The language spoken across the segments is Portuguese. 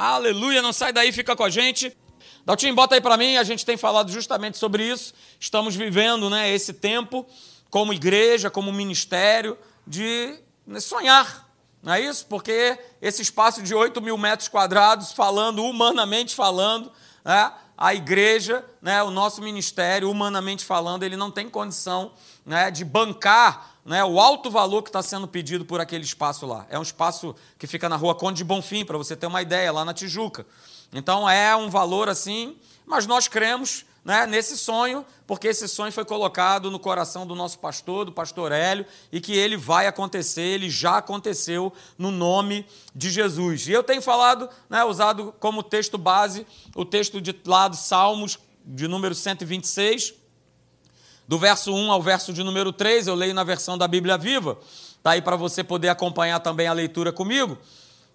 Aleluia, não sai daí, fica com a gente. Daltinho, bota aí para mim, a gente tem falado justamente sobre isso. Estamos vivendo né, esse tempo como igreja, como ministério, de sonhar. Não é isso? Porque esse espaço de 8 mil metros quadrados, falando, humanamente falando, né, a igreja, né, o nosso ministério, humanamente falando, ele não tem condição né, de bancar né, o alto valor que está sendo pedido por aquele espaço lá. É um espaço que fica na rua Conde de Bonfim, para você ter uma ideia, lá na Tijuca. Então é um valor assim, mas nós cremos né, nesse sonho, porque esse sonho foi colocado no coração do nosso pastor, do pastor Hélio, e que ele vai acontecer, ele já aconteceu no nome de Jesus. E eu tenho falado, né, usado como texto base, o texto de lá dos Salmos, de número 126, do verso 1 ao verso de número 3, eu leio na versão da Bíblia Viva, está aí para você poder acompanhar também a leitura comigo.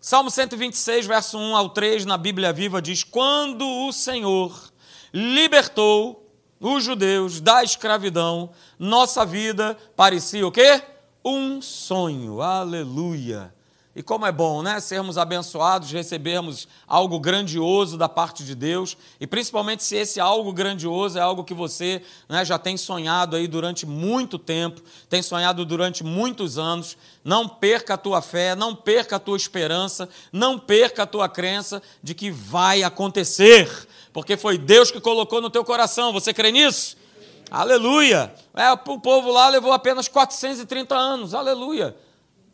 Salmo 126, verso 1 ao 3, na Bíblia Viva, diz: Quando o Senhor libertou os judeus da escravidão, nossa vida parecia o quê? Um sonho. Aleluia. E como é bom, né? Sermos abençoados, recebermos algo grandioso da parte de Deus, e principalmente se esse algo grandioso é algo que você né, já tem sonhado aí durante muito tempo, tem sonhado durante muitos anos. Não perca a tua fé, não perca a tua esperança, não perca a tua crença de que vai acontecer, porque foi Deus que colocou no teu coração. Você crê nisso? Aleluia! É, o povo lá levou apenas 430 anos. Aleluia!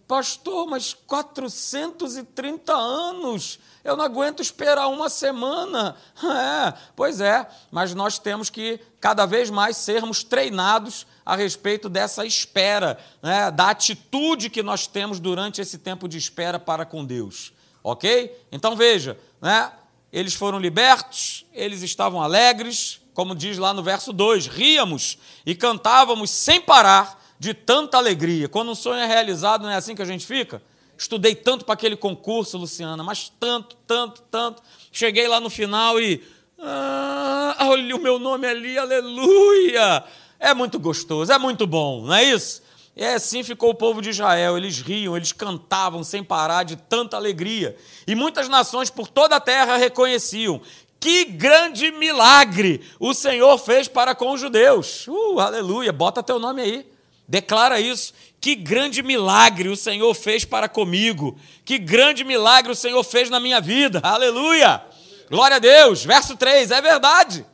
Pastor, mas 430 anos, eu não aguento esperar uma semana. É, pois é, mas nós temos que cada vez mais sermos treinados a respeito dessa espera, né, da atitude que nós temos durante esse tempo de espera para com Deus. Ok? Então veja, né, eles foram libertos, eles estavam alegres, como diz lá no verso 2: ríamos e cantávamos sem parar de tanta alegria. Quando um sonho é realizado, não é assim que a gente fica? Estudei tanto para aquele concurso, Luciana, mas tanto, tanto, tanto. Cheguei lá no final e. Ah, olha o meu nome ali, aleluia! É muito gostoso, é muito bom, não é isso? E assim ficou o povo de Israel. Eles riam, eles cantavam sem parar de tanta alegria. E muitas nações por toda a terra reconheciam que grande milagre o Senhor fez para com os judeus. Uh, aleluia! Bota teu nome aí. Declara isso. Que grande milagre o Senhor fez para comigo. Que grande milagre o Senhor fez na minha vida. Aleluia! Glória a Deus. Verso 3, é verdade.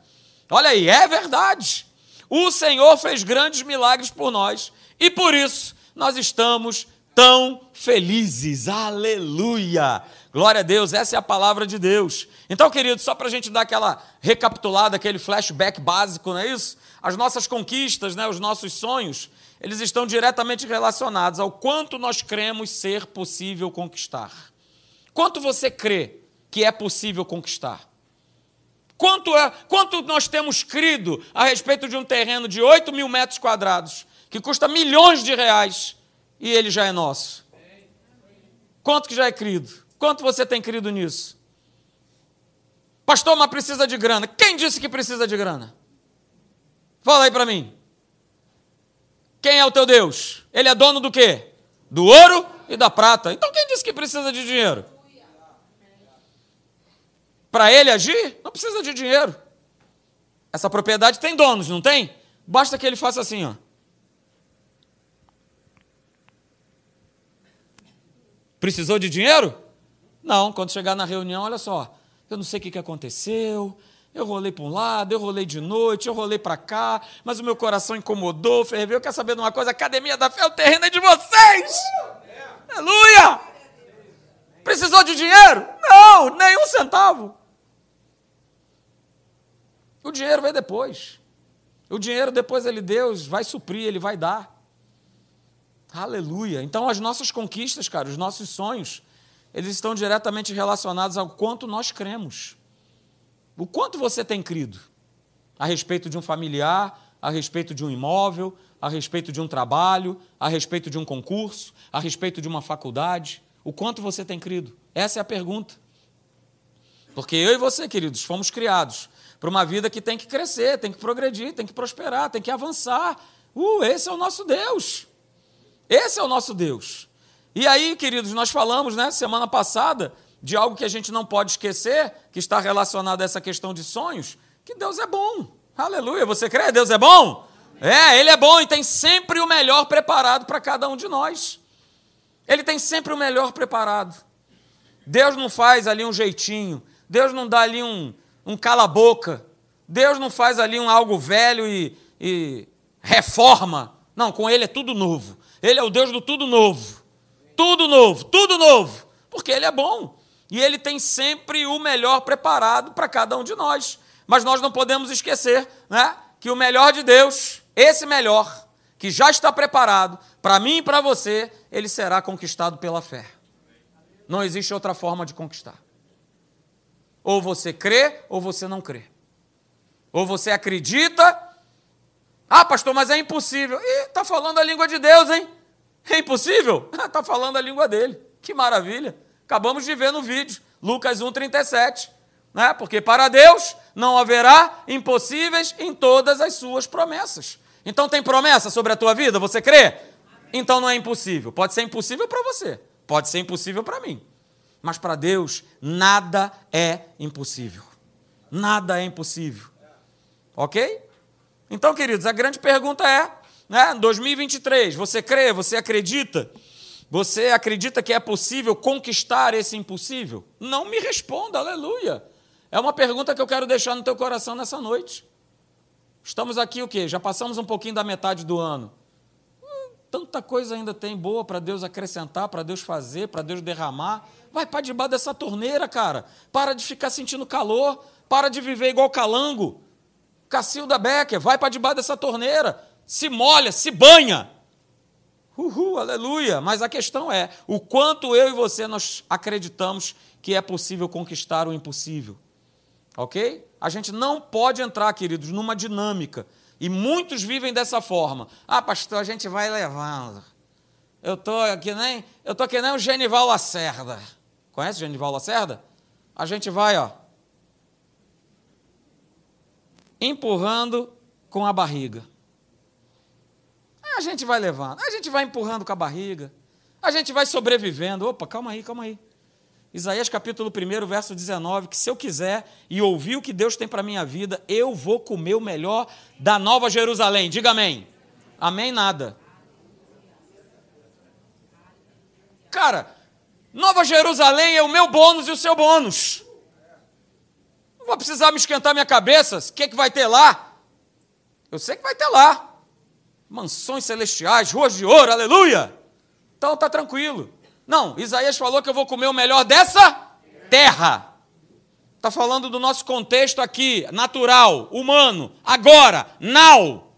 Olha aí, é verdade. O Senhor fez grandes milagres por nós e por isso nós estamos tão felizes. Aleluia! Glória a Deus, essa é a palavra de Deus. Então, querido, só para a gente dar aquela recapitulada, aquele flashback básico, não é isso? As nossas conquistas, né, os nossos sonhos, eles estão diretamente relacionados ao quanto nós cremos ser possível conquistar. Quanto você crê que é possível conquistar? Quanto, é, quanto nós temos crido a respeito de um terreno de 8 mil metros quadrados, que custa milhões de reais, e ele já é nosso? Quanto que já é crido? Quanto você tem crido nisso? Pastor, mas precisa de grana. Quem disse que precisa de grana? Fala aí para mim. Quem é o teu Deus? Ele é dono do quê? Do ouro e da prata. Então quem disse que precisa de dinheiro? Para ele agir, não precisa de dinheiro. Essa propriedade tem donos, não tem? Basta que ele faça assim, ó. Precisou de dinheiro? Não, quando chegar na reunião, olha só, eu não sei o que aconteceu, eu rolei para um lado, eu rolei de noite, eu rolei para cá, mas o meu coração incomodou, ferveu. Quer saber de uma coisa? Academia da fé, o terreno é de vocês! Aleluia! Precisou de dinheiro? Não, nem um centavo. O dinheiro vem depois. O dinheiro depois ele Deus vai suprir, ele vai dar. Aleluia. Então as nossas conquistas, cara, os nossos sonhos, eles estão diretamente relacionados ao quanto nós cremos. O quanto você tem crido a respeito de um familiar, a respeito de um imóvel, a respeito de um trabalho, a respeito de um concurso, a respeito de uma faculdade? O quanto você tem crido? Essa é a pergunta. Porque eu e você, queridos, fomos criados para uma vida que tem que crescer, tem que progredir, tem que prosperar, tem que avançar. Uh, esse é o nosso Deus. Esse é o nosso Deus. E aí, queridos, nós falamos, né, semana passada, de algo que a gente não pode esquecer, que está relacionado a essa questão de sonhos, que Deus é bom. Aleluia. Você crê? Deus é bom? É, Ele é bom e tem sempre o melhor preparado para cada um de nós. Ele tem sempre o melhor preparado. Deus não faz ali um jeitinho, Deus não dá ali um, um cala-boca, Deus não faz ali um algo velho e, e reforma. Não, com Ele é tudo novo. Ele é o Deus do tudo novo. Tudo novo, tudo novo. Porque Ele é bom. E Ele tem sempre o melhor preparado para cada um de nós. Mas nós não podemos esquecer né, que o melhor de Deus, esse melhor, que já está preparado para mim e para você, ele será conquistado pela fé. Não existe outra forma de conquistar. Ou você crê ou você não crê. Ou você acredita. Ah, pastor, mas é impossível. Ih, está falando a língua de Deus, hein? É impossível? Está falando a língua dele. Que maravilha. Acabamos de ver no vídeo, Lucas 1,37. Né? Porque para Deus não haverá impossíveis em todas as suas promessas. Então tem promessa sobre a tua vida? Você crê? Então não é impossível. Pode ser impossível para você, pode ser impossível para mim. Mas para Deus, nada é impossível. Nada é impossível. Ok? Então, queridos, a grande pergunta é: né, 2023, você crê, você acredita? Você acredita que é possível conquistar esse impossível? Não me responda, aleluia. É uma pergunta que eu quero deixar no teu coração nessa noite. Estamos aqui o quê? Já passamos um pouquinho da metade do ano. Hum, tanta coisa ainda tem boa para Deus acrescentar, para Deus fazer, para Deus derramar. Vai para debaixo dessa torneira, cara. Para de ficar sentindo calor. Para de viver igual calango. Cacilda Becker, vai para debaixo dessa torneira. Se molha, se banha. Uhul, aleluia. Mas a questão é o quanto eu e você nós acreditamos que é possível conquistar o impossível. Ok? A gente não pode entrar, queridos, numa dinâmica. E muitos vivem dessa forma. Ah, pastor, a gente vai levando. Eu tô aqui nem, eu tô que nem o Genival Lacerda. Conhece o Genival Lacerda? A gente vai, ó, empurrando com a barriga. A gente vai levando, a gente vai empurrando com a barriga, a gente vai sobrevivendo. Opa, calma aí, calma aí. Isaías capítulo 1, verso 19, que se eu quiser e ouvir o que Deus tem para a minha vida, eu vou comer o melhor da Nova Jerusalém. Diga amém. Amém nada. Cara, Nova Jerusalém é o meu bônus e o seu bônus. Não vou precisar me esquentar minha cabeça. O que, é que vai ter lá? Eu sei que vai ter lá. Mansões celestiais, ruas de ouro, aleluia. Então tá tranquilo. Não, Isaías falou que eu vou comer o melhor dessa terra. Está falando do nosso contexto aqui, natural, humano, agora, now.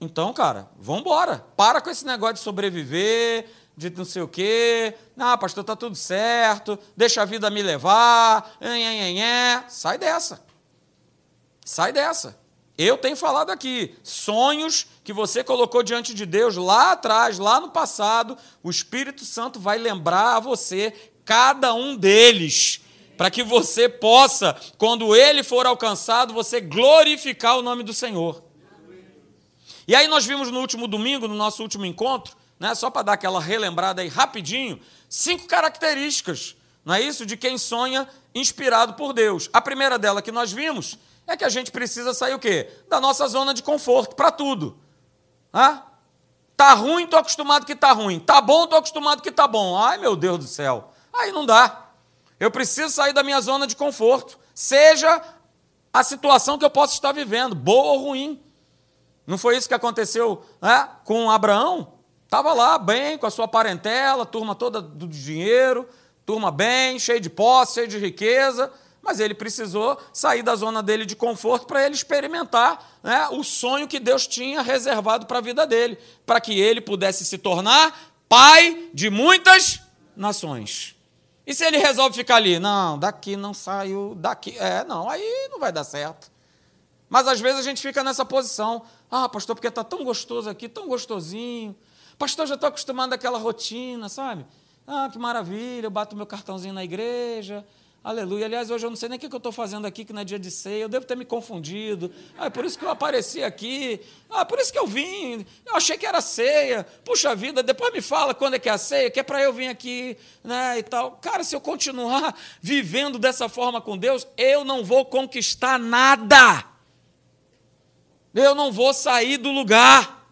Então, cara, vamos embora. Para com esse negócio de sobreviver, de não sei o quê. Ah, pastor, tá tudo certo. Deixa a vida me levar. Sai dessa. Sai dessa. Eu tenho falado aqui, sonhos que você colocou diante de Deus lá atrás, lá no passado, o Espírito Santo vai lembrar a você cada um deles, para que você possa, quando ele for alcançado, você glorificar o nome do Senhor. E aí nós vimos no último domingo, no nosso último encontro, né, só para dar aquela relembrada aí rapidinho, cinco características, não é isso, de quem sonha inspirado por Deus. A primeira dela que nós vimos é que a gente precisa sair o quê? Da nossa zona de conforto para tudo. Ah? Tá ruim, tô acostumado que tá ruim. Tá bom, tô acostumado que tá bom. Ai, meu Deus do céu. Aí não dá. Eu preciso sair da minha zona de conforto, seja a situação que eu possa estar vivendo, boa ou ruim. Não foi isso que aconteceu né, com Abraão? Estava lá bem com a sua parentela, turma toda do dinheiro, turma bem, cheio de posse, cheio de riqueza mas ele precisou sair da zona dele de conforto para ele experimentar né, o sonho que Deus tinha reservado para a vida dele, para que ele pudesse se tornar pai de muitas nações. E se ele resolve ficar ali? Não, daqui não saiu, daqui. É, não, aí não vai dar certo. Mas às vezes a gente fica nessa posição. Ah, pastor, porque está tão gostoso aqui, tão gostosinho. Pastor, já estou acostumado àquela rotina, sabe? Ah, que maravilha, eu bato meu cartãozinho na igreja, Aleluia. Aliás, hoje eu não sei nem o que eu estou fazendo aqui, que não é dia de ceia. Eu devo ter me confundido. Ah, é por isso que eu apareci aqui. Ah, é por isso que eu vim. Eu achei que era ceia. Puxa vida, depois me fala quando é que é a ceia, que é para eu vir aqui, né, e tal. Cara, se eu continuar vivendo dessa forma com Deus, eu não vou conquistar nada. Eu não vou sair do lugar.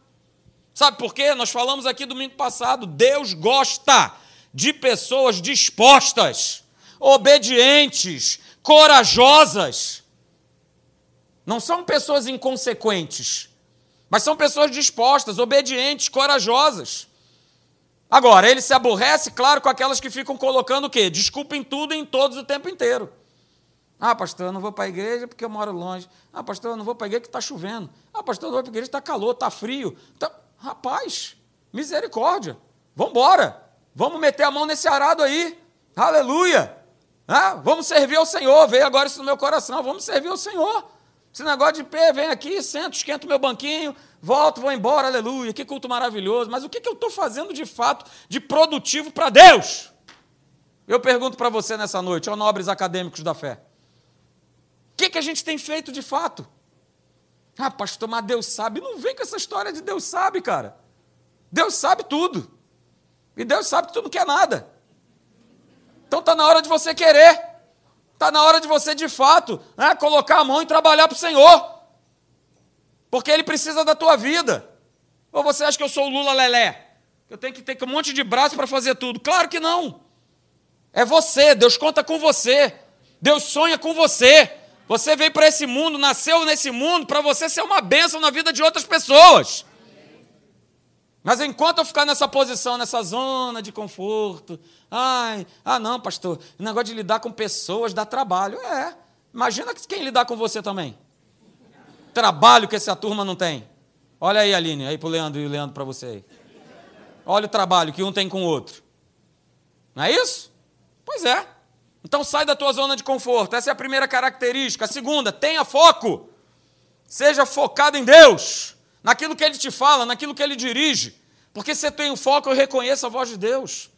Sabe por quê? Nós falamos aqui domingo passado. Deus gosta de pessoas dispostas obedientes, corajosas. Não são pessoas inconsequentes, mas são pessoas dispostas, obedientes, corajosas. Agora, ele se aborrece, claro, com aquelas que ficam colocando o quê? Desculpa em tudo e em todos o tempo inteiro. Ah, pastor, eu não vou para a igreja porque eu moro longe. Ah, pastor, eu não vou para a igreja porque está chovendo. Ah, pastor, eu não vou para a igreja porque está calor, está frio. Tá... Rapaz, misericórdia. Vamos embora. Vamos meter a mão nesse arado aí. Aleluia. Ah, vamos servir ao Senhor, veio agora isso no meu coração, vamos servir ao Senhor. Esse negócio de pé, vem aqui, sento, esquento meu banquinho, volto, vou embora, aleluia, que culto maravilhoso. Mas o que, que eu estou fazendo de fato de produtivo para Deus? Eu pergunto para você nessa noite, ó nobres acadêmicos da fé. O que, que a gente tem feito de fato? Ah, pastor, mas Deus sabe. Não vem com essa história de Deus sabe, cara. Deus sabe tudo. E Deus sabe que tu não quer nada. Então está na hora de você querer. Está na hora de você, de fato, né, colocar a mão e trabalhar para o Senhor. Porque Ele precisa da tua vida. Ou você acha que eu sou o Lula Lelé? Eu tenho que ter um monte de braço para fazer tudo. Claro que não. É você, Deus conta com você. Deus sonha com você. Você veio para esse mundo, nasceu nesse mundo para você ser uma bênção na vida de outras pessoas. Mas enquanto eu ficar nessa posição, nessa zona de conforto, ai, ah não, pastor, o negócio de lidar com pessoas dá trabalho. É. Imagina quem lidar com você também. Trabalho que essa turma não tem. Olha aí, Aline, aí pro Leandro e o Leandro para você aí. Olha o trabalho que um tem com o outro. Não é isso? Pois é. Então sai da tua zona de conforto. Essa é a primeira característica. A segunda, tenha foco. Seja focado em Deus naquilo que ele te fala, naquilo que ele dirige. Porque se eu tenho foco, eu reconheço a voz de Deus.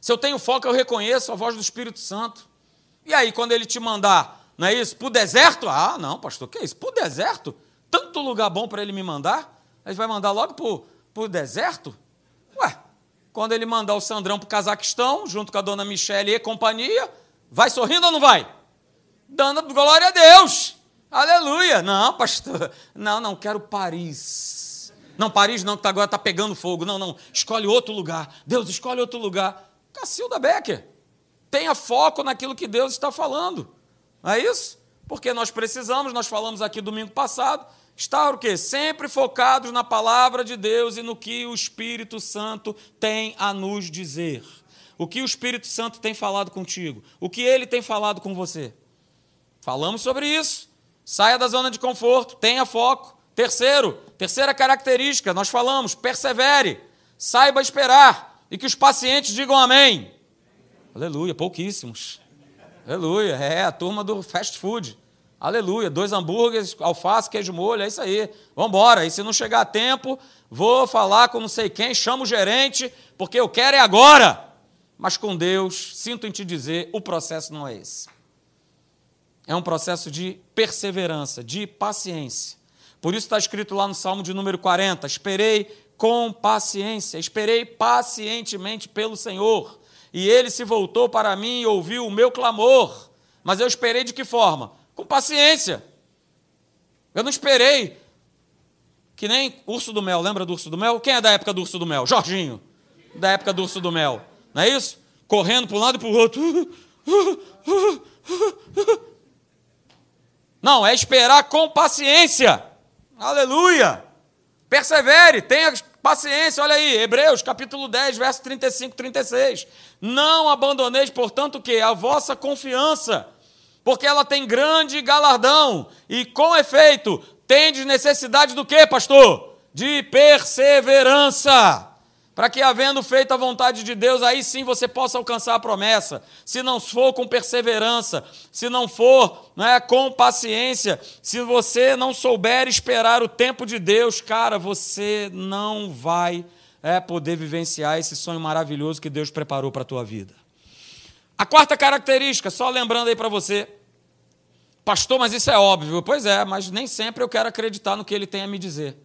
Se eu tenho foco, eu reconheço a voz do Espírito Santo. E aí, quando ele te mandar, não é isso? Para o deserto? Ah, não, pastor, que é isso? Para o deserto? Tanto lugar bom para ele me mandar? Ele vai mandar logo para o deserto? Ué, quando ele mandar o Sandrão para o Cazaquistão, junto com a dona Michele e companhia, vai sorrindo ou não vai? Dando glória a Deus. Aleluia! Não, pastor. Não, não, quero Paris. Não, Paris não, que tá agora está pegando fogo. Não, não. Escolhe outro lugar. Deus, escolhe outro lugar. Cacilda Becker. Tenha foco naquilo que Deus está falando. Não é isso? Porque nós precisamos, nós falamos aqui domingo passado, estar o quê? Sempre focados na palavra de Deus e no que o Espírito Santo tem a nos dizer. O que o Espírito Santo tem falado contigo? O que ele tem falado com você? Falamos sobre isso. Saia da zona de conforto, tenha foco. Terceiro, terceira característica, nós falamos, persevere, saiba esperar e que os pacientes digam amém. Aleluia, pouquíssimos. Aleluia, é a turma do fast food. Aleluia, dois hambúrgueres, alface, queijo molho, é isso aí. Vamos embora. E se não chegar a tempo, vou falar com não sei quem, chamo o gerente, porque eu quero é agora. Mas com Deus, sinto em te dizer, o processo não é esse. É um processo de perseverança, de paciência. Por isso está escrito lá no Salmo de número 40: Esperei com paciência, esperei pacientemente pelo Senhor, e ele se voltou para mim e ouviu o meu clamor. Mas eu esperei de que forma? Com paciência. Eu não esperei que nem urso do mel, lembra do urso do mel? Quem é da época do urso do mel? Jorginho, da época do urso do mel, não é isso? Correndo para um lado e para o outro. Não, é esperar com paciência. Aleluia! Persevere, tenha paciência. Olha aí, Hebreus capítulo 10, verso 35, 36. Não abandoneis, portanto, que a vossa confiança, porque ela tem grande galardão, e com efeito, tendes necessidade do que, pastor? De perseverança para que, havendo feito a vontade de Deus, aí sim você possa alcançar a promessa. Se não for com perseverança, se não for é, com paciência, se você não souber esperar o tempo de Deus, cara, você não vai é, poder vivenciar esse sonho maravilhoso que Deus preparou para a tua vida. A quarta característica, só lembrando aí para você. Pastor, mas isso é óbvio. Pois é, mas nem sempre eu quero acreditar no que ele tem a me dizer.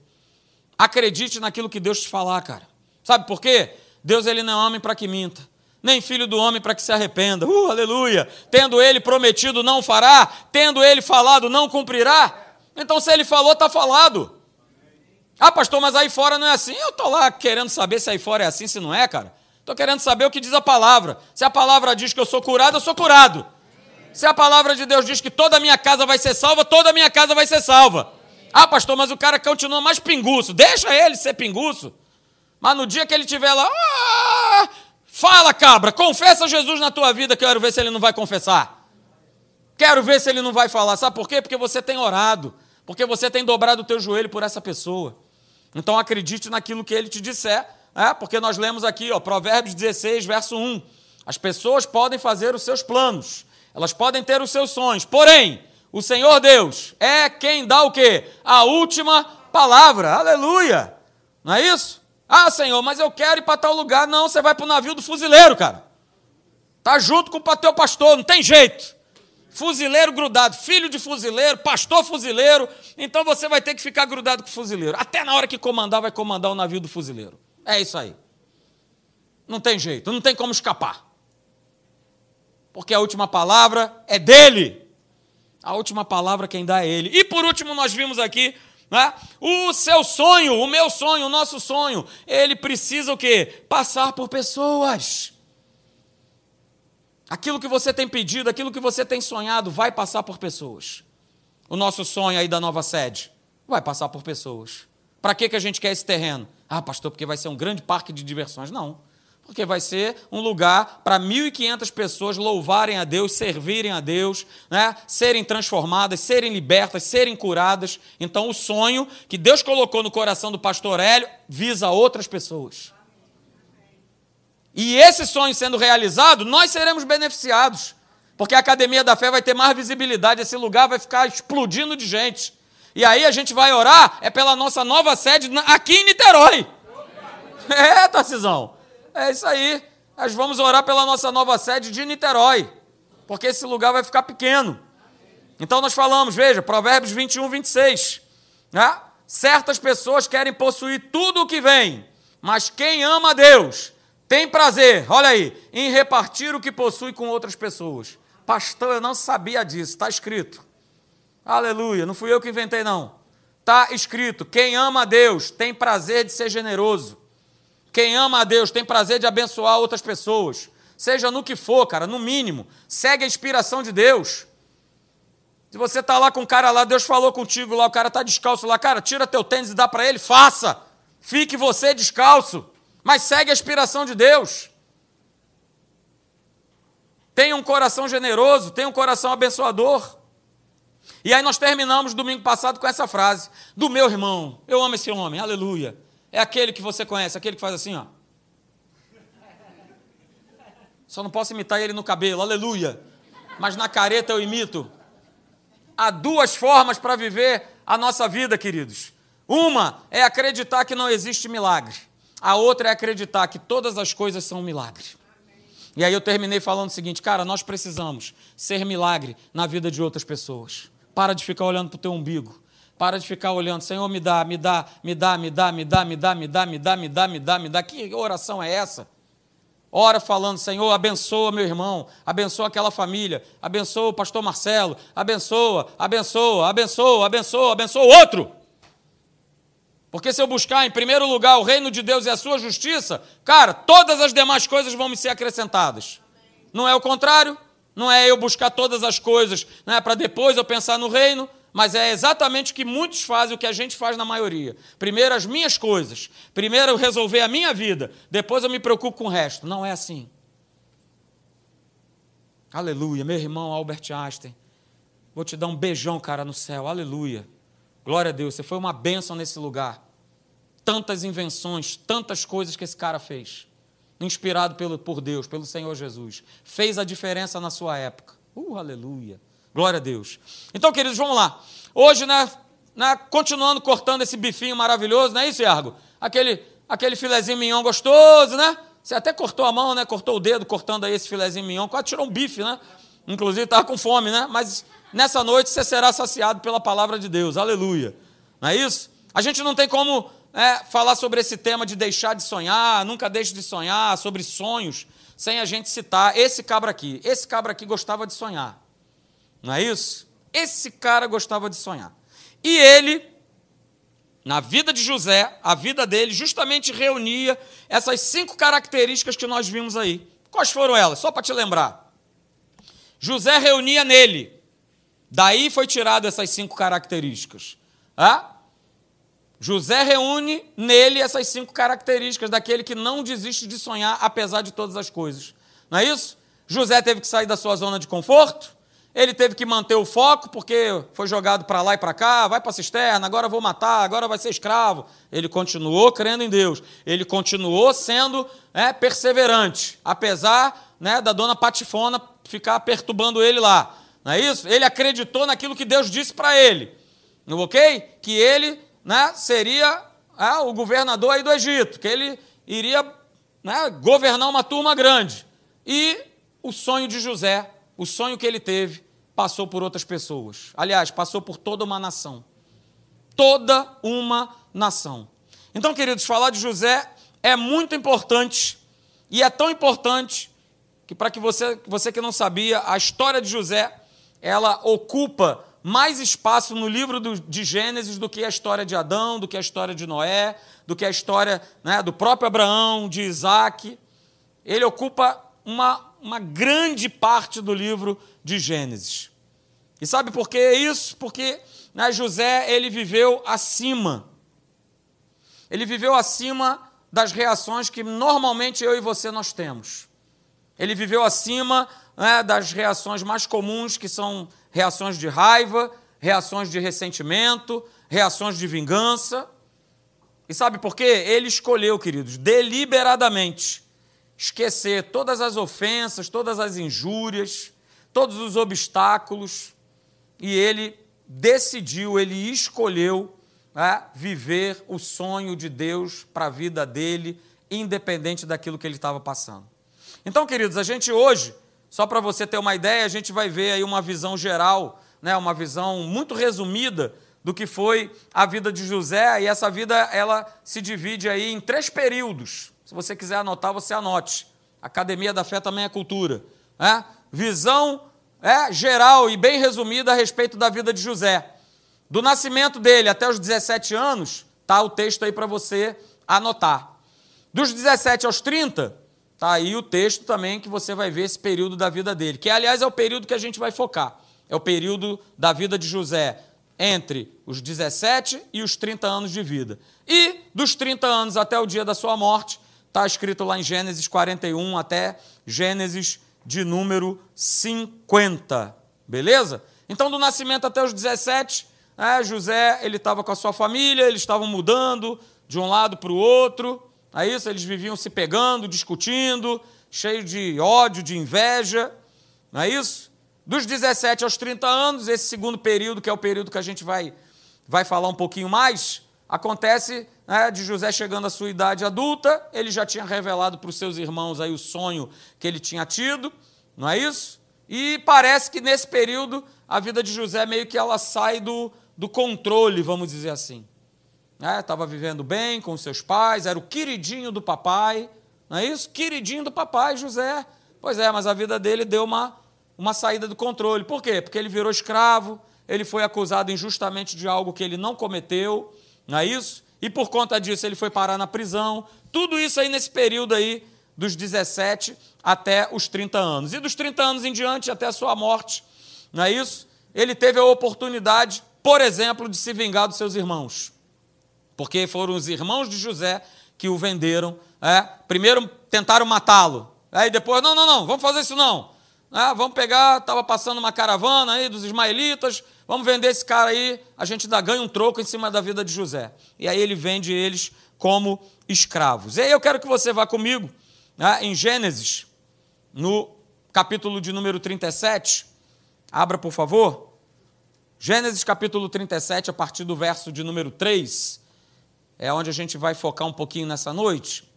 Acredite naquilo que Deus te falar, cara. Sabe por quê? Deus ele não é homem para que minta, nem filho do homem para que se arrependa. Uh, aleluia! Tendo ele prometido não fará, tendo ele falado não cumprirá. Então se ele falou, está falado. Ah, pastor, mas aí fora não é assim. Eu estou lá querendo saber se aí fora é assim, se não é, cara. Estou querendo saber o que diz a palavra. Se a palavra diz que eu sou curado, eu sou curado. Se a palavra de Deus diz que toda a minha casa vai ser salva, toda a minha casa vai ser salva. Ah, pastor, mas o cara continua mais pinguço. Deixa ele ser pinguço. Mas no dia que ele estiver lá, ah, fala, cabra, confessa Jesus na tua vida, quero ver se ele não vai confessar. Quero ver se ele não vai falar. Sabe por quê? Porque você tem orado. Porque você tem dobrado o teu joelho por essa pessoa. Então acredite naquilo que ele te disser. É, porque nós lemos aqui, ó, Provérbios 16, verso 1. As pessoas podem fazer os seus planos, elas podem ter os seus sonhos, porém, o Senhor Deus é quem dá o quê? A última palavra. Aleluia! Não é isso? Ah, Senhor, mas eu quero ir para tal lugar. Não, você vai para o navio do fuzileiro, cara. Tá junto com o teu pastor, não tem jeito. Fuzileiro grudado, filho de fuzileiro, pastor fuzileiro. Então você vai ter que ficar grudado com o fuzileiro. Até na hora que comandar, vai comandar o navio do fuzileiro. É isso aí. Não tem jeito, não tem como escapar. Porque a última palavra é dele. A última palavra quem dá é Ele. E por último, nós vimos aqui né, o seu sonho, o meu sonho, o nosso sonho. Ele precisa o quê? Passar por pessoas. Aquilo que você tem pedido, aquilo que você tem sonhado, vai passar por pessoas. O nosso sonho aí da nova sede vai passar por pessoas. Para que, que a gente quer esse terreno? Ah, pastor, porque vai ser um grande parque de diversões. Não porque vai ser um lugar para 1.500 pessoas louvarem a Deus, servirem a Deus, né? serem transformadas, serem libertas, serem curadas. Então, o sonho que Deus colocou no coração do pastor Hélio visa outras pessoas. E esse sonho sendo realizado, nós seremos beneficiados, porque a Academia da Fé vai ter mais visibilidade, esse lugar vai ficar explodindo de gente. E aí a gente vai orar, é pela nossa nova sede aqui em Niterói. É, Tarcisão. É isso aí. Nós vamos orar pela nossa nova sede de Niterói, porque esse lugar vai ficar pequeno. Então nós falamos, veja, Provérbios 21, 26. Né? Certas pessoas querem possuir tudo o que vem, mas quem ama a Deus tem prazer, olha aí, em repartir o que possui com outras pessoas. Pastor, eu não sabia disso, está escrito. Aleluia, não fui eu que inventei, não. Está escrito: quem ama a Deus tem prazer de ser generoso. Quem ama a Deus tem prazer de abençoar outras pessoas. Seja no que for, cara, no mínimo. Segue a inspiração de Deus. Se você está lá com o cara lá, Deus falou contigo lá, o cara está descalço lá, cara, tira teu tênis e dá para ele, faça. Fique você descalço. Mas segue a inspiração de Deus. Tenha um coração generoso, tenha um coração abençoador. E aí nós terminamos domingo passado com essa frase: do meu irmão. Eu amo esse homem, aleluia. É aquele que você conhece, aquele que faz assim, ó. Só não posso imitar ele no cabelo, aleluia. Mas na careta eu imito. Há duas formas para viver a nossa vida, queridos. Uma é acreditar que não existe milagre. A outra é acreditar que todas as coisas são um milagre. E aí eu terminei falando o seguinte, cara, nós precisamos ser milagre na vida de outras pessoas. Para de ficar olhando para o teu umbigo. Para de ficar olhando, Senhor, me dá, me dá, me dá, me dá, me dá, me dá, me dá, me dá, me dá, me dá, me dá. Que oração é essa? Ora falando, Senhor, abençoa meu irmão, abençoa aquela família, abençoa o pastor Marcelo, abençoa, abençoa, abençoa, abençoa, abençoa o outro. Porque se eu buscar em primeiro lugar o reino de Deus e a sua justiça, cara, todas as demais coisas vão me ser acrescentadas. Não é o contrário? Não é eu buscar todas as coisas né, para depois eu pensar no reino? Mas é exatamente o que muitos fazem, o que a gente faz na maioria. Primeiro as minhas coisas, primeiro eu resolver a minha vida, depois eu me preocupo com o resto. Não é assim. Aleluia, meu irmão Albert Einstein. Vou te dar um beijão, cara, no céu. Aleluia. Glória a Deus, você foi uma bênção nesse lugar. Tantas invenções, tantas coisas que esse cara fez. Inspirado pelo, por Deus, pelo Senhor Jesus. Fez a diferença na sua época. Uh, aleluia. Glória a Deus. Então, queridos, vamos lá. Hoje, né, né, continuando cortando esse bifinho maravilhoso, não é isso, Iargo? Aquele, aquele filezinho mignon gostoso, né? Você até cortou a mão, né? Cortou o dedo cortando aí esse filezinho mignon, quase tirou um bife, né? Inclusive estava com fome, né? Mas nessa noite você será saciado pela palavra de Deus. Aleluia. Não é isso? A gente não tem como é, falar sobre esse tema de deixar de sonhar, nunca deixe de sonhar, sobre sonhos, sem a gente citar esse cabra aqui. Esse cabra aqui gostava de sonhar. Não é isso? Esse cara gostava de sonhar. E ele, na vida de José, a vida dele justamente reunia essas cinco características que nós vimos aí. Quais foram elas? Só para te lembrar. José reunia nele. Daí foi tirado essas cinco características. Ah? José reúne nele essas cinco características daquele que não desiste de sonhar apesar de todas as coisas. Não é isso? José teve que sair da sua zona de conforto, ele teve que manter o foco, porque foi jogado para lá e para cá, vai para a cisterna, agora vou matar, agora vai ser escravo. Ele continuou crendo em Deus, ele continuou sendo é, perseverante, apesar né, da dona Patifona ficar perturbando ele lá. Não é isso? Ele acreditou naquilo que Deus disse para ele. Ok? Que ele né, seria é, o governador aí do Egito, que ele iria né, governar uma turma grande. E o sonho de José, o sonho que ele teve, passou por outras pessoas. Aliás, passou por toda uma nação. Toda uma nação. Então, queridos, falar de José é muito importante e é tão importante que para que você, você que não sabia, a história de José, ela ocupa mais espaço no livro do, de Gênesis do que a história de Adão, do que a história de Noé, do que a história né, do próprio Abraão, de Isaac. Ele ocupa uma, uma grande parte do livro de Gênesis. E sabe por que isso? Porque né, José ele viveu acima. Ele viveu acima das reações que normalmente eu e você nós temos. Ele viveu acima né, das reações mais comuns, que são reações de raiva, reações de ressentimento, reações de vingança. E sabe por quê? Ele escolheu, queridos, deliberadamente esquecer todas as ofensas, todas as injúrias, todos os obstáculos, e ele decidiu, ele escolheu né, viver o sonho de Deus para a vida dele, independente daquilo que ele estava passando. Então, queridos, a gente hoje só para você ter uma ideia, a gente vai ver aí uma visão geral, né, uma visão muito resumida do que foi a vida de José, e essa vida ela se divide aí em três períodos. Se você quiser anotar, você anote. Academia da Fé também é cultura. Né? Visão é, geral e bem resumida a respeito da vida de José. Do nascimento dele até os 17 anos, tá o texto aí para você anotar. Dos 17 aos 30, Tá aí o texto também que você vai ver esse período da vida dele, que aliás é o período que a gente vai focar. É o período da vida de José entre os 17 e os 30 anos de vida. E dos 30 anos até o dia da sua morte, está escrito lá em Gênesis 41 até Gênesis de número 50. Beleza? Então, do nascimento até os 17, né, José ele estava com a sua família, eles estavam mudando de um lado para o outro. É isso? Eles viviam se pegando, discutindo, cheio de ódio, de inveja. Não é isso? Dos 17 aos 30 anos, esse segundo período, que é o período que a gente vai, vai falar um pouquinho mais, acontece né, de José chegando à sua idade adulta, ele já tinha revelado para os seus irmãos aí o sonho que ele tinha tido, não é isso? E parece que nesse período a vida de José meio que ela sai do, do controle, vamos dizer assim estava né? vivendo bem com seus pais, era o queridinho do papai, não é isso? Queridinho do papai, José. Pois é, mas a vida dele deu uma, uma saída do controle. Por quê? Porque ele virou escravo, ele foi acusado injustamente de algo que ele não cometeu, não é isso? E por conta disso ele foi parar na prisão. Tudo isso aí nesse período aí dos 17 até os 30 anos. E dos 30 anos em diante até a sua morte, não é isso? Ele teve a oportunidade, por exemplo, de se vingar dos seus irmãos porque foram os irmãos de José que o venderam. É, primeiro tentaram matá-lo, aí depois, não, não, não, vamos fazer isso não. É, vamos pegar, estava passando uma caravana aí dos ismaelitas, vamos vender esse cara aí, a gente ainda ganha um troco em cima da vida de José. E aí ele vende eles como escravos. E aí eu quero que você vá comigo né, em Gênesis, no capítulo de número 37. Abra, por favor. Gênesis capítulo 37, a partir do verso de número 3 é onde a gente vai focar um pouquinho nessa noite.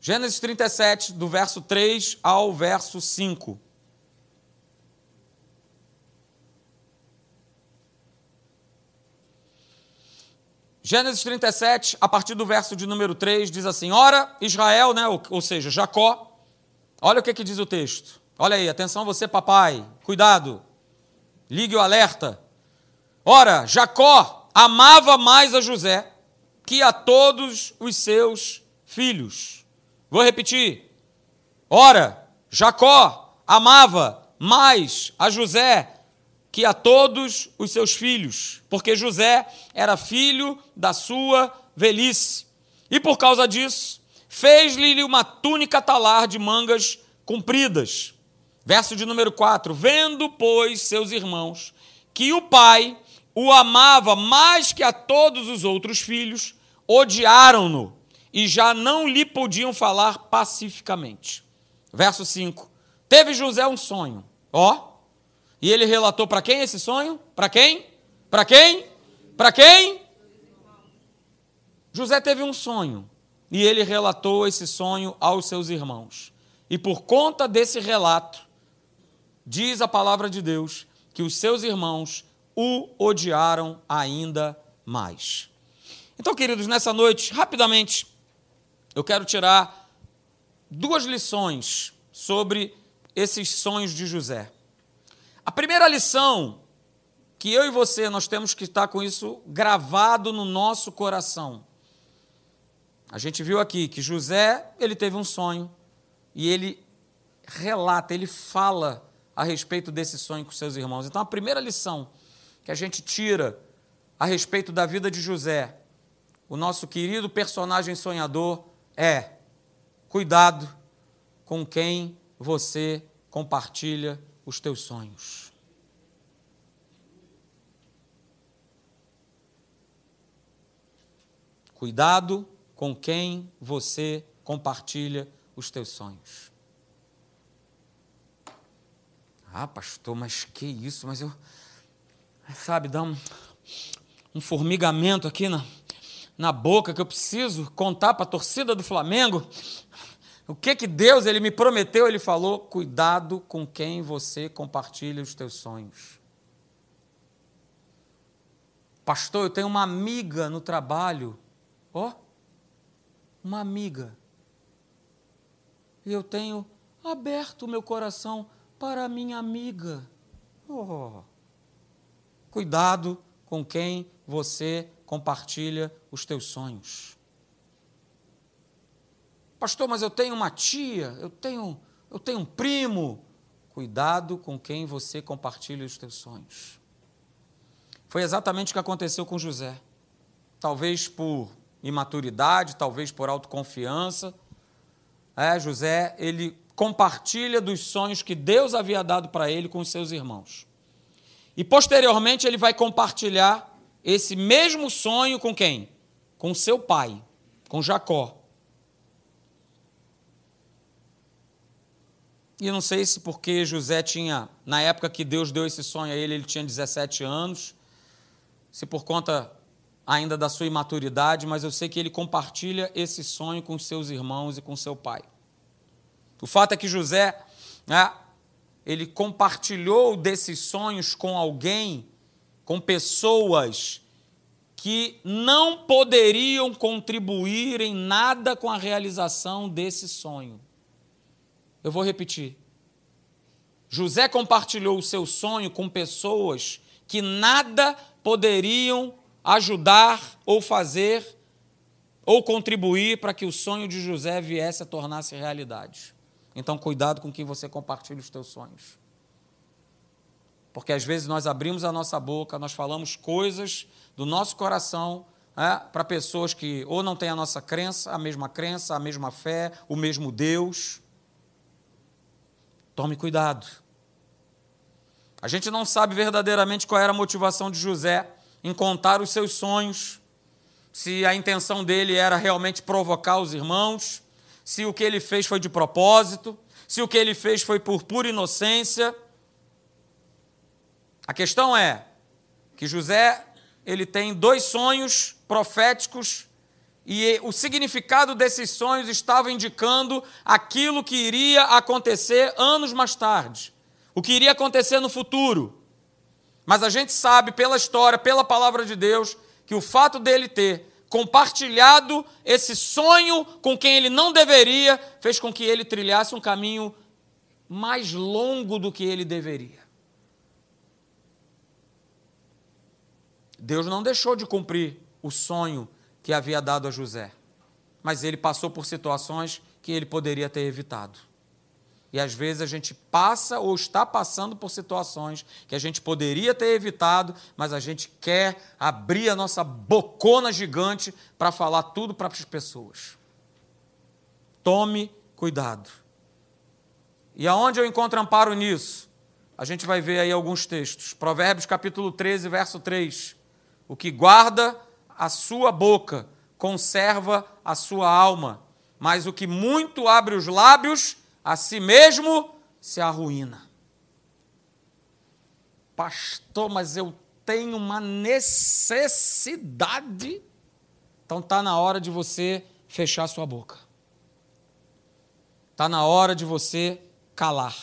Gênesis 37, do verso 3 ao verso 5. Gênesis 37, a partir do verso de número 3, diz assim: Ora, Israel, né, ou, ou seja, Jacó, olha o que, que diz o texto. Olha aí, atenção você, papai, cuidado, ligue o alerta. Ora, Jacó amava mais a José que a todos os seus filhos. Vou repetir. Ora, Jacó amava mais a José que a todos os seus filhos, porque José era filho da sua velhice. E por causa disso, fez-lhe uma túnica talar de mangas compridas. Verso de número 4: Vendo, pois, seus irmãos que o pai o amava mais que a todos os outros filhos, odiaram-no e já não lhe podiam falar pacificamente. Verso 5: Teve José um sonho, ó, e ele relatou para quem esse sonho? Para quem? Para quem? Para quem? José teve um sonho e ele relatou esse sonho aos seus irmãos. E por conta desse relato, diz a palavra de Deus que os seus irmãos o odiaram ainda mais. Então, queridos, nessa noite, rapidamente, eu quero tirar duas lições sobre esses sonhos de José. A primeira lição que eu e você nós temos que estar com isso gravado no nosso coração. A gente viu aqui que José, ele teve um sonho e ele relata, ele fala a respeito desse sonho com seus irmãos. Então a primeira lição que a gente tira a respeito da vida de José, o nosso querido personagem sonhador, é: cuidado com quem você compartilha os teus sonhos. Cuidado com quem você compartilha os teus sonhos. Ah, pastor, mas que isso? Mas eu, sabe, dá um, um formigamento aqui na, na boca que eu preciso contar para a torcida do Flamengo. O que que Deus ele me prometeu? Ele falou: cuidado com quem você compartilha os teus sonhos. Pastor, eu tenho uma amiga no trabalho. Ó, oh, uma amiga. E eu tenho aberto o meu coração para a minha amiga. Oh. Cuidado com quem você compartilha os teus sonhos. Pastor, mas eu tenho uma tia, eu tenho, eu tenho um primo. Cuidado com quem você compartilha os teus sonhos. Foi exatamente o que aconteceu com José. Talvez por imaturidade, talvez por autoconfiança. É, José, ele compartilha dos sonhos que Deus havia dado para ele com os seus irmãos. E posteriormente ele vai compartilhar esse mesmo sonho com quem? Com seu pai, com Jacó. E não sei se porque José tinha, na época que Deus deu esse sonho a ele, ele tinha 17 anos, se por conta ainda da sua imaturidade, mas eu sei que ele compartilha esse sonho com seus irmãos e com seu pai. O fato é que José, né, ele compartilhou desses sonhos com alguém, com pessoas que não poderiam contribuir em nada com a realização desse sonho. Eu vou repetir. José compartilhou o seu sonho com pessoas que nada poderiam ajudar ou fazer ou contribuir para que o sonho de José viesse a tornar-se realidade. Então, cuidado com quem você compartilha os teus sonhos. Porque às vezes nós abrimos a nossa boca, nós falamos coisas do nosso coração é, para pessoas que ou não têm a nossa crença, a mesma crença, a mesma fé, o mesmo Deus. Tome cuidado. A gente não sabe verdadeiramente qual era a motivação de José em contar os seus sonhos, se a intenção dele era realmente provocar os irmãos, se o que ele fez foi de propósito, se o que ele fez foi por pura inocência. A questão é que José, ele tem dois sonhos proféticos E o significado desses sonhos estava indicando aquilo que iria acontecer anos mais tarde, o que iria acontecer no futuro. Mas a gente sabe pela história, pela palavra de Deus, que o fato dele ter compartilhado esse sonho com quem ele não deveria, fez com que ele trilhasse um caminho mais longo do que ele deveria. Deus não deixou de cumprir o sonho que havia dado a José, mas ele passou por situações que ele poderia ter evitado. E às vezes a gente passa ou está passando por situações que a gente poderia ter evitado, mas a gente quer abrir a nossa bocona gigante para falar tudo para as pessoas. Tome cuidado. E aonde eu encontro amparo nisso? A gente vai ver aí alguns textos. Provérbios capítulo 13, verso 3. O que guarda a sua boca conserva a sua alma, mas o que muito abre os lábios a si mesmo se arruína. Pastor, mas eu tenho uma necessidade. Então está na hora de você fechar sua boca. Está na hora de você calar.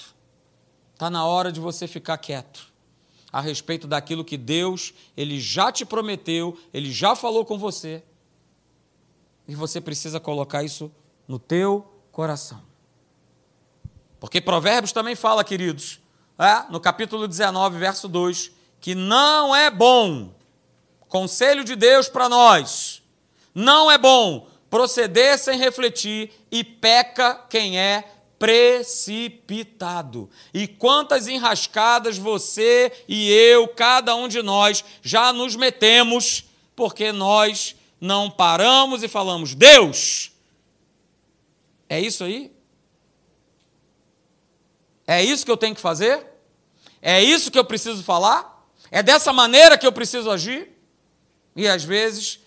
Está na hora de você ficar quieto a respeito daquilo que Deus, ele já te prometeu, ele já falou com você. E você precisa colocar isso no teu coração. Porque Provérbios também fala, queridos, é, no capítulo 19, verso 2, que não é bom, conselho de Deus para nós, não é bom proceder sem refletir e peca quem é precipitado. E quantas enrascadas você e eu, cada um de nós, já nos metemos porque nós não paramos e falamos: Deus, é isso aí? É isso que eu tenho que fazer? É isso que eu preciso falar? É dessa maneira que eu preciso agir? E às vezes,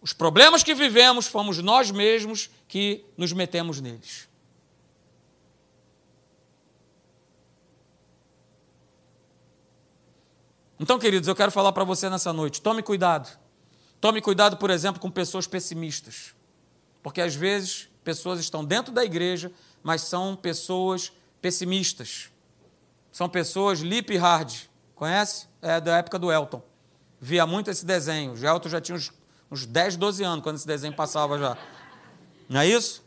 os problemas que vivemos fomos nós mesmos que nos metemos neles. Então, queridos, eu quero falar para você nessa noite: tome cuidado. Tome cuidado, por exemplo, com pessoas pessimistas. Porque às vezes pessoas estão dentro da igreja, mas são pessoas pessimistas. São pessoas lip hard. Conhece? É da época do Elton. Via muito esse desenho. O Elton já tinha uns, uns 10, 12 anos quando esse desenho passava já. Não é isso?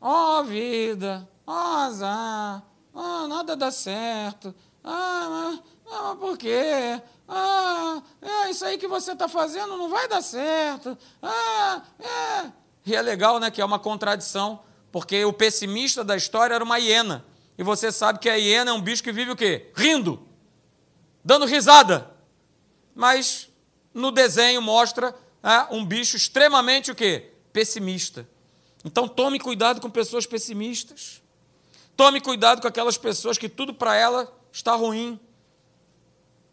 Ó oh, vida, ó oh, azar, oh, nada dá certo. Ah, ah, por quê? Ah, é, isso aí que você está fazendo não vai dar certo. Ah, é. E é legal, né, que é uma contradição porque o pessimista da história era uma hiena. E você sabe que a hiena é um bicho que vive o quê? Rindo, dando risada. Mas no desenho mostra né, um bicho extremamente o quê? Pessimista. Então tome cuidado com pessoas pessimistas. Tome cuidado com aquelas pessoas que tudo para ela está ruim.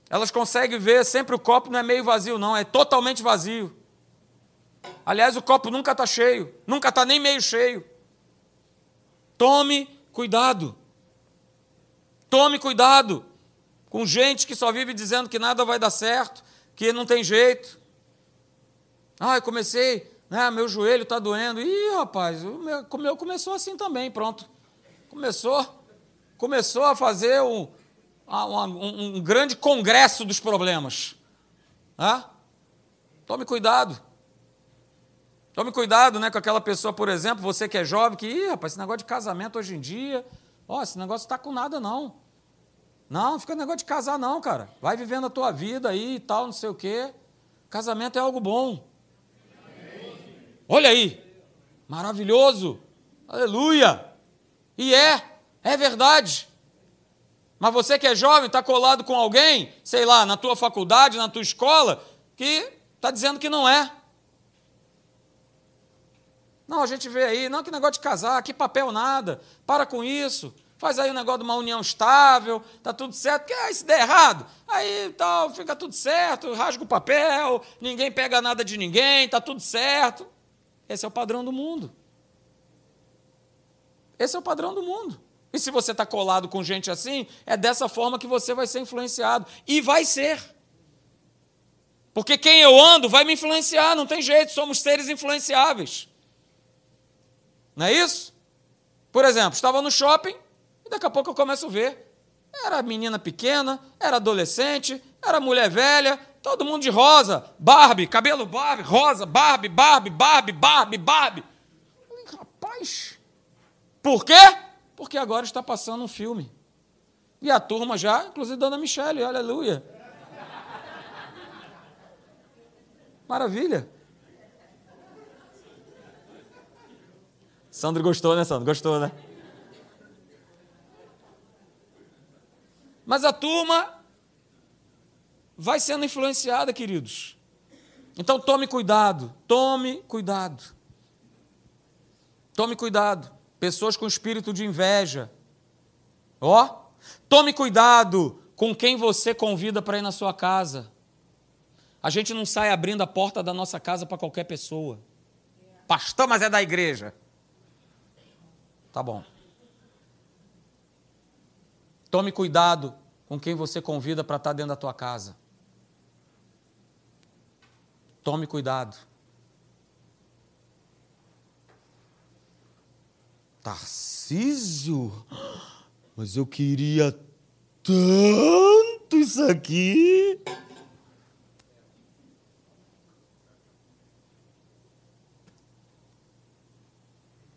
Elas conseguem ver sempre o copo não é meio vazio, não, é totalmente vazio. Aliás, o copo nunca está cheio, nunca está nem meio cheio. Tome cuidado. Tome cuidado com gente que só vive dizendo que nada vai dar certo, que não tem jeito. Ah, eu comecei, né, meu joelho está doendo. Ih, rapaz, o meu, começou assim também, pronto. Começou, começou a fazer um, um, um grande congresso dos problemas. Ah? Tome cuidado. Tome cuidado né, com aquela pessoa, por exemplo, você que é jovem, que, Ih, rapaz, esse negócio de casamento hoje em dia, ó, esse negócio está com nada, não. Não, não fica negócio de casar, não, cara. Vai vivendo a tua vida aí e tal, não sei o quê. Casamento é algo bom. Olha aí. Maravilhoso. Aleluia. E é, é verdade. Mas você que é jovem, está colado com alguém, sei lá, na tua faculdade, na tua escola, que está dizendo que não é. Não, a gente vê aí, não, que negócio de casar, que papel nada, para com isso. Faz aí o um negócio de uma união estável, tá tudo certo. Que ah, se der errado, aí tal, fica tudo certo, rasga o papel, ninguém pega nada de ninguém, tá tudo certo. Esse é o padrão do mundo. Esse é o padrão do mundo. E se você está colado com gente assim, é dessa forma que você vai ser influenciado. E vai ser. Porque quem eu ando vai me influenciar, não tem jeito, somos seres influenciáveis. Não é isso? Por exemplo, estava no shopping e daqui a pouco eu começo a ver. Era menina pequena, era adolescente, era mulher velha, todo mundo de rosa, Barbie, cabelo Barbie, rosa, Barbie, Barbie, Barbie, Barbie, Barbie. Falei, rapaz, por quê? Porque agora está passando um filme. E a turma já, inclusive Dona Michele, aleluia. Maravilha. Sandro gostou, né, Sandro? Gostou, né? Mas a turma vai sendo influenciada, queridos. Então tome cuidado, tome cuidado. Tome cuidado. Pessoas com espírito de inveja. Ó, tome cuidado com quem você convida para ir na sua casa. A gente não sai abrindo a porta da nossa casa para qualquer pessoa. Pastor, mas é da igreja. Tá bom. Tome cuidado com quem você convida para estar tá dentro da tua casa. Tome cuidado. Tarcísio? Mas eu queria tanto isso aqui.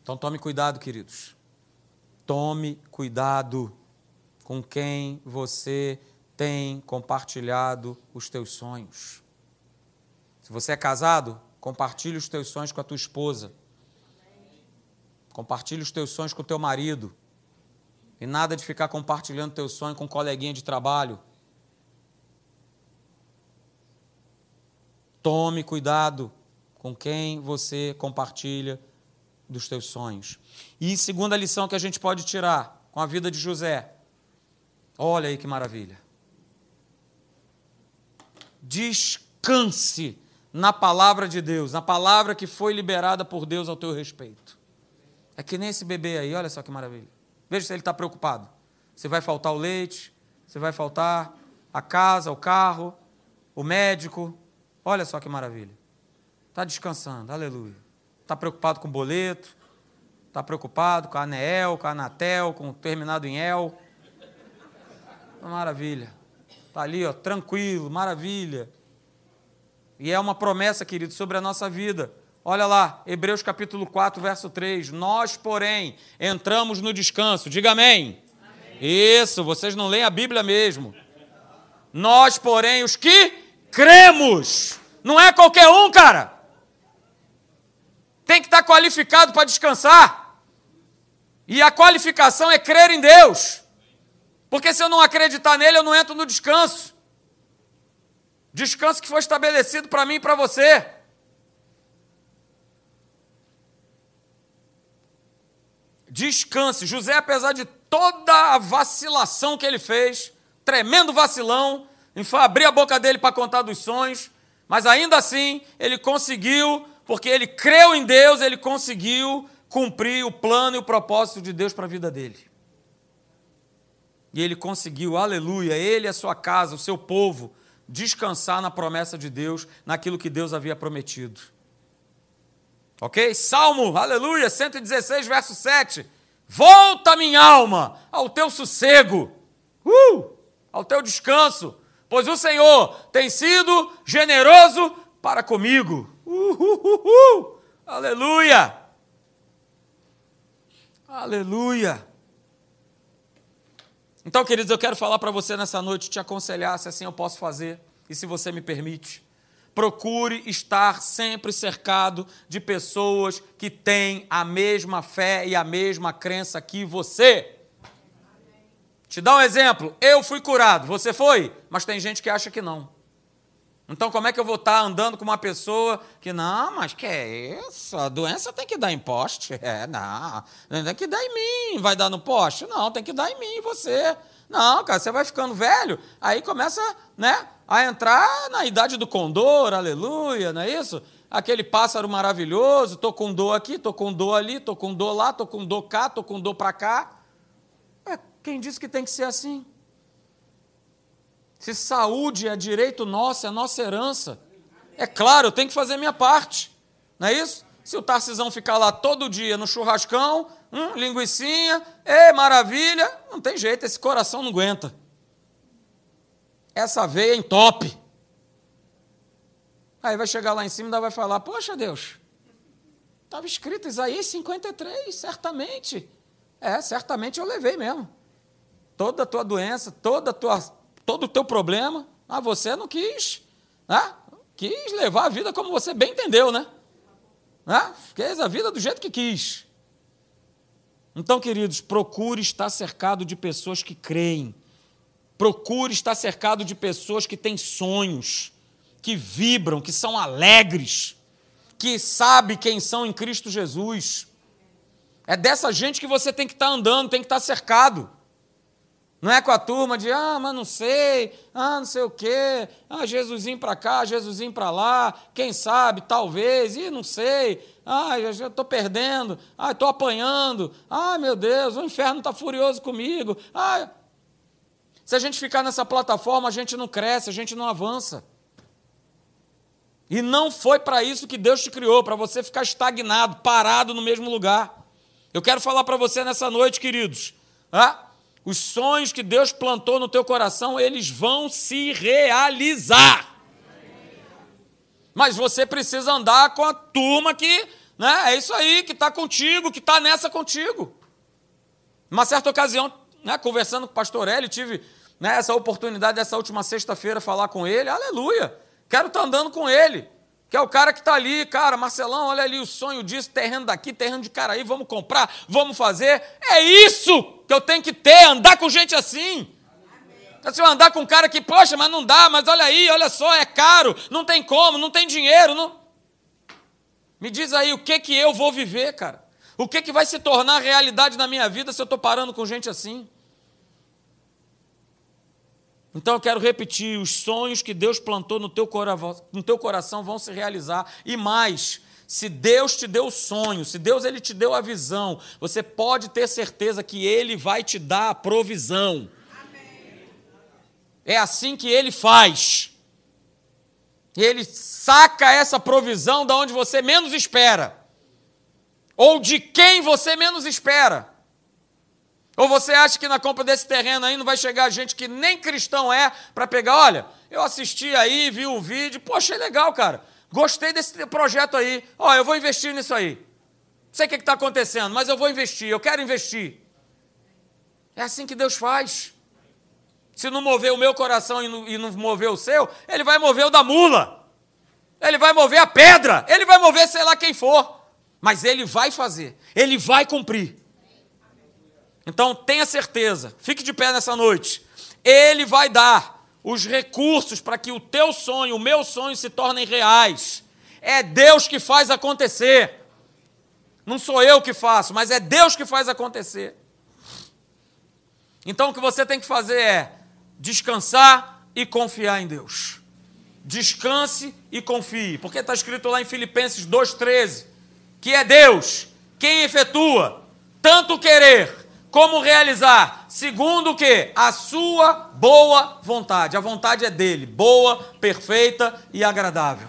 Então tome cuidado, queridos. Tome cuidado com quem você tem compartilhado os teus sonhos. Se você é casado, compartilhe os teus sonhos com a tua esposa. Compartilhe os teus sonhos com o teu marido. E nada de ficar compartilhando teu sonho com um coleguinha de trabalho. Tome cuidado com quem você compartilha dos teus sonhos. E segunda lição que a gente pode tirar com a vida de José, Olha aí que maravilha. Descanse na palavra de Deus, na palavra que foi liberada por Deus ao teu respeito. É que nem esse bebê aí, olha só que maravilha. Veja se ele está preocupado. Se vai faltar o leite, se vai faltar a casa, o carro, o médico. Olha só que maravilha. Está descansando, aleluia. Está preocupado com o boleto, está preocupado com a ANEEL, com a Anatel, com o terminado em EL. Maravilha. Está ali, ó, tranquilo, maravilha. E é uma promessa, querido, sobre a nossa vida. Olha lá, Hebreus capítulo 4, verso 3. Nós, porém, entramos no descanso. Diga amém. amém. Isso, vocês não leem a Bíblia mesmo. Nós, porém, os que cremos. Não é qualquer um, cara. Tem que estar qualificado para descansar. E a qualificação é crer em Deus. Porque se eu não acreditar nele, eu não entro no descanso. Descanso que foi estabelecido para mim e para você. Descanse. José, apesar de toda a vacilação que ele fez, tremendo vacilão, abrir a boca dele para contar dos sonhos, mas ainda assim ele conseguiu, porque ele creu em Deus, ele conseguiu cumprir o plano e o propósito de Deus para a vida dele. E ele conseguiu, aleluia, ele a sua casa, o seu povo, descansar na promessa de Deus, naquilo que Deus havia prometido. Ok? Salmo, aleluia, 116, verso 7. Volta, minha alma, ao teu sossego, uh, ao teu descanso, pois o Senhor tem sido generoso para comigo. Uh, uh, uh aleluia! Aleluia! Então, queridos, eu quero falar para você nessa noite, te aconselhar se assim eu posso fazer e se você me permite. Procure estar sempre cercado de pessoas que têm a mesma fé e a mesma crença que você. Te dá um exemplo. Eu fui curado, você foi? Mas tem gente que acha que não. Então, como é que eu vou estar andando com uma pessoa que, não, mas que é isso? A doença tem que dar em poste? É, não. Tem que dar em mim. Vai dar no poste? Não, tem que dar em mim, você. Não, cara, você vai ficando velho, aí começa, né, a entrar na idade do condor, aleluia, não é isso? Aquele pássaro maravilhoso, tô com dor aqui, tô com dor ali, tô com dor lá, tô com dor cá, tô com dor para cá. É, quem disse que tem que ser assim? Se saúde é direito nosso, é nossa herança. É claro, eu tenho que fazer minha parte. Não é isso? Se o Tarcisão ficar lá todo dia no churrascão, hum, linguiçinha, é maravilha, não tem jeito, esse coração não aguenta. Essa veia entope. Aí vai chegar lá em cima e vai falar: Poxa Deus, estava escrito Isaías 53, certamente. É, certamente eu levei mesmo. Toda a tua doença, toda tua, todo o teu problema, ah, você não quis, né? quis levar a vida como você bem entendeu, né? né? A vida do jeito que quis. Então, queridos, procure estar cercado de pessoas que creem. Procure estar cercado de pessoas que têm sonhos, que vibram, que são alegres, que sabem quem são em Cristo Jesus. É dessa gente que você tem que estar andando, tem que estar cercado. Não é com a turma de, ah, mas não sei, ah, não sei o quê, ah, Jesusinho para cá, Jesusinho para lá, quem sabe, talvez, e não sei, ah, eu estou perdendo, ah, estou apanhando, ah, meu Deus, o inferno está furioso comigo. Ah. Se a gente ficar nessa plataforma, a gente não cresce, a gente não avança. E não foi para isso que Deus te criou, para você ficar estagnado, parado no mesmo lugar. Eu quero falar para você nessa noite, queridos. Ah, os sonhos que Deus plantou no teu coração, eles vão se realizar. Mas você precisa andar com a turma que, né, é isso aí, que está contigo, que está nessa contigo. Uma certa ocasião, né, conversando com o pastor Eli, tive né, essa oportunidade, essa última sexta-feira, falar com ele. Aleluia! Quero estar tá andando com ele que é o cara que está ali, cara, Marcelão, olha ali o sonho disso, terreno daqui, terreno de cara aí, vamos comprar, vamos fazer. É isso que eu tenho que ter, andar com gente assim. Amém. Se eu andar com um cara que, poxa, mas não dá, mas olha aí, olha só, é caro, não tem como, não tem dinheiro. Não... Me diz aí o que, que eu vou viver, cara. O que, que vai se tornar realidade na minha vida se eu estou parando com gente assim? Então eu quero repetir: os sonhos que Deus plantou no teu, no teu coração vão se realizar. E mais, se Deus te deu o sonho, se Deus ele te deu a visão, você pode ter certeza que Ele vai te dar a provisão. Amém. É assim que Ele faz. Ele saca essa provisão da onde você menos espera, ou de quem você menos espera. Ou você acha que na compra desse terreno aí não vai chegar gente que nem cristão é para pegar? Olha, eu assisti aí, vi o vídeo, pô, achei legal, cara. Gostei desse projeto aí. Ó, eu vou investir nisso aí. Não sei o que está acontecendo, mas eu vou investir, eu quero investir. É assim que Deus faz. Se não mover o meu coração e não, e não mover o seu, ele vai mover o da mula. Ele vai mover a pedra. Ele vai mover sei lá quem for. Mas ele vai fazer. Ele vai cumprir. Então tenha certeza, fique de pé nessa noite. Ele vai dar os recursos para que o teu sonho, o meu sonho se tornem reais. É Deus que faz acontecer. Não sou eu que faço, mas é Deus que faz acontecer. Então o que você tem que fazer é descansar e confiar em Deus. Descanse e confie, porque está escrito lá em Filipenses 2,13 que é Deus quem efetua tanto querer como realizar? Segundo o que? A sua boa vontade. A vontade é dele, boa, perfeita e agradável.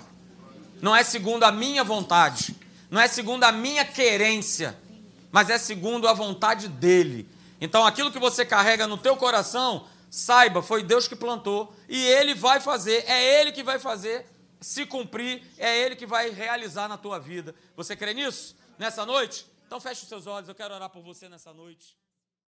Não é segundo a minha vontade, não é segundo a minha querência, mas é segundo a vontade dele. Então aquilo que você carrega no teu coração, saiba, foi Deus que plantou e ele vai fazer, é ele que vai fazer se cumprir, é ele que vai realizar na tua vida. Você crê nisso? Nessa noite? Então feche os seus olhos, eu quero orar por você nessa noite.